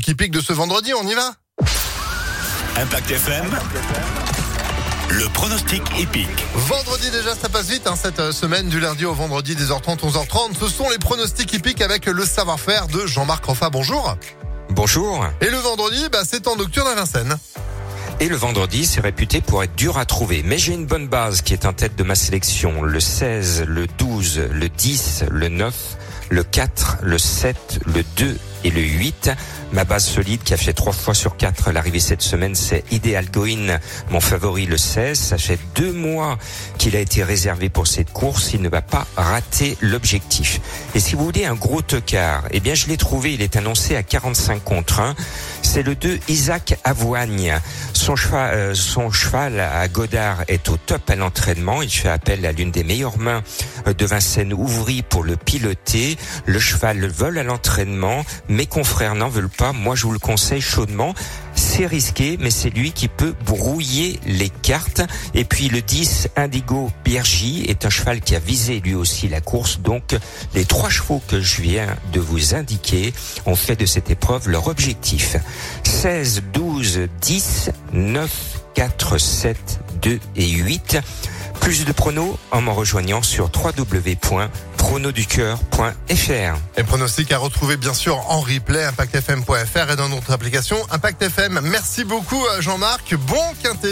pronostic hippique de ce vendredi. On y va Impact FM. Le pronostic épique. Vendredi déjà, ça passe vite hein, cette euh, semaine du lundi au vendredi 10h30, 11h30. Ce sont les pronostics hippiques avec le savoir-faire de Jean-Marc Roffa. Bonjour. Bonjour. Et le vendredi, bah, c'est en nocturne à Vincennes. Et le vendredi, c'est réputé pour être dur à trouver. Mais j'ai une bonne base qui est en tête de ma sélection. Le 16, le 12, le 10, le 9, le 4, le 7, le 2 et le 8. Ma base solide qui a fait trois fois sur quatre l'arrivée cette semaine, c'est Ideal Going, mon favori le 16. Ça fait deux mois qu'il a été réservé pour cette course. Il ne va pas rater l'objectif. Et si vous voulez un gros tocard, eh bien je l'ai trouvé. Il est annoncé à 45 contre 1. C'est le 2 Isaac Avoigne. Son cheval, euh, son cheval à Godard est au top à l'entraînement. Il fait appel à l'une des meilleures mains euh, de Vincennes Ouvry pour le piloter. Le cheval vole à l'entraînement. Mes confrères n'en veulent pas. Moi, je vous le conseille chaudement. C'est risqué, mais c'est lui qui peut brouiller les cartes. Et puis le 10, Indigo Bergy, est un cheval qui a visé lui aussi la course. Donc les trois chevaux que je viens de vous indiquer ont fait de cette épreuve leur objectif. 16, 12, 10, 9, 4, 7, 2 et 8. Plus de pronos en m'en rejoignant sur www.pronoducœur.fr. Et pronostics à retrouver bien sûr en replay, impactfm.fr et dans notre application Impact FM. Merci beaucoup euh, Jean-Marc. Bon quintet.